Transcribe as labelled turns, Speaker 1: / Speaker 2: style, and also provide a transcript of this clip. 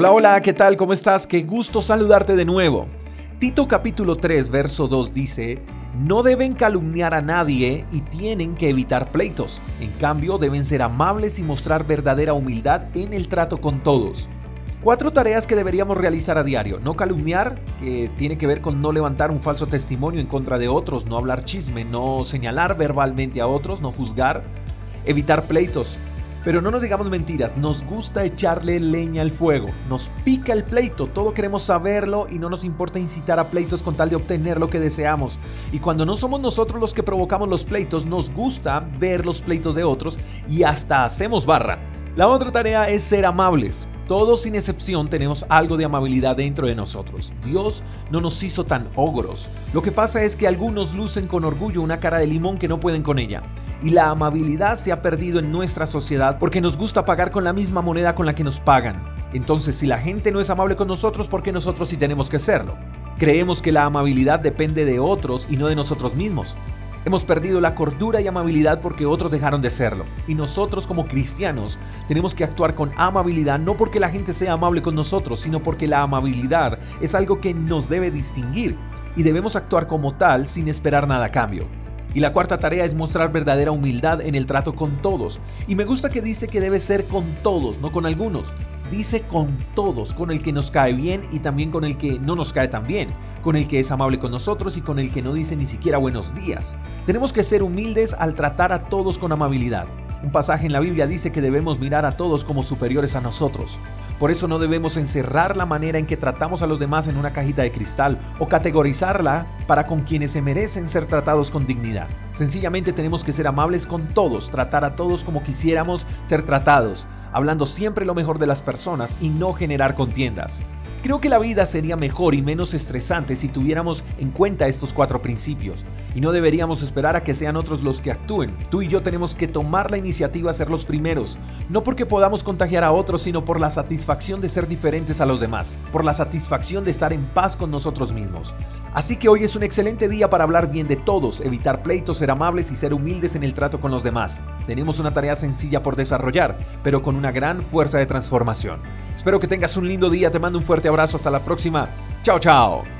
Speaker 1: Hola, hola, ¿qué tal? ¿Cómo estás? Qué gusto saludarte de nuevo. Tito capítulo 3, verso 2 dice, no deben calumniar a nadie y tienen que evitar pleitos. En cambio, deben ser amables y mostrar verdadera humildad en el trato con todos. Cuatro tareas que deberíamos realizar a diario. No calumniar, que tiene que ver con no levantar un falso testimonio en contra de otros, no hablar chisme, no señalar verbalmente a otros, no juzgar. Evitar pleitos, pero no nos digamos mentiras, nos gusta echarle leña al fuego, nos pica el pleito, todo queremos saberlo y no nos importa incitar a pleitos con tal de obtener lo que deseamos. Y cuando no somos nosotros los que provocamos los pleitos, nos gusta ver los pleitos de otros y hasta hacemos barra. La otra tarea es ser amables. Todos sin excepción tenemos algo de amabilidad dentro de nosotros. Dios no nos hizo tan ogros. Lo que pasa es que algunos lucen con orgullo una cara de limón que no pueden con ella. Y la amabilidad se ha perdido en nuestra sociedad porque nos gusta pagar con la misma moneda con la que nos pagan. Entonces, si la gente no es amable con nosotros, ¿por qué nosotros sí tenemos que serlo? Creemos que la amabilidad depende de otros y no de nosotros mismos. Hemos perdido la cordura y amabilidad porque otros dejaron de serlo. Y nosotros como cristianos tenemos que actuar con amabilidad no porque la gente sea amable con nosotros, sino porque la amabilidad es algo que nos debe distinguir y debemos actuar como tal sin esperar nada a cambio. Y la cuarta tarea es mostrar verdadera humildad en el trato con todos. Y me gusta que dice que debe ser con todos, no con algunos. Dice con todos, con el que nos cae bien y también con el que no nos cae tan bien con el que es amable con nosotros y con el que no dice ni siquiera buenos días. Tenemos que ser humildes al tratar a todos con amabilidad. Un pasaje en la Biblia dice que debemos mirar a todos como superiores a nosotros. Por eso no debemos encerrar la manera en que tratamos a los demás en una cajita de cristal o categorizarla para con quienes se merecen ser tratados con dignidad. Sencillamente tenemos que ser amables con todos, tratar a todos como quisiéramos ser tratados, hablando siempre lo mejor de las personas y no generar contiendas. Creo que la vida sería mejor y menos estresante si tuviéramos en cuenta estos cuatro principios. Y no deberíamos esperar a que sean otros los que actúen. Tú y yo tenemos que tomar la iniciativa a ser los primeros. No porque podamos contagiar a otros, sino por la satisfacción de ser diferentes a los demás. Por la satisfacción de estar en paz con nosotros mismos. Así que hoy es un excelente día para hablar bien de todos, evitar pleitos, ser amables y ser humildes en el trato con los demás. Tenemos una tarea sencilla por desarrollar, pero con una gran fuerza de transformación. Espero que tengas un lindo día, te mando un fuerte abrazo, hasta la próxima. Chao, chao.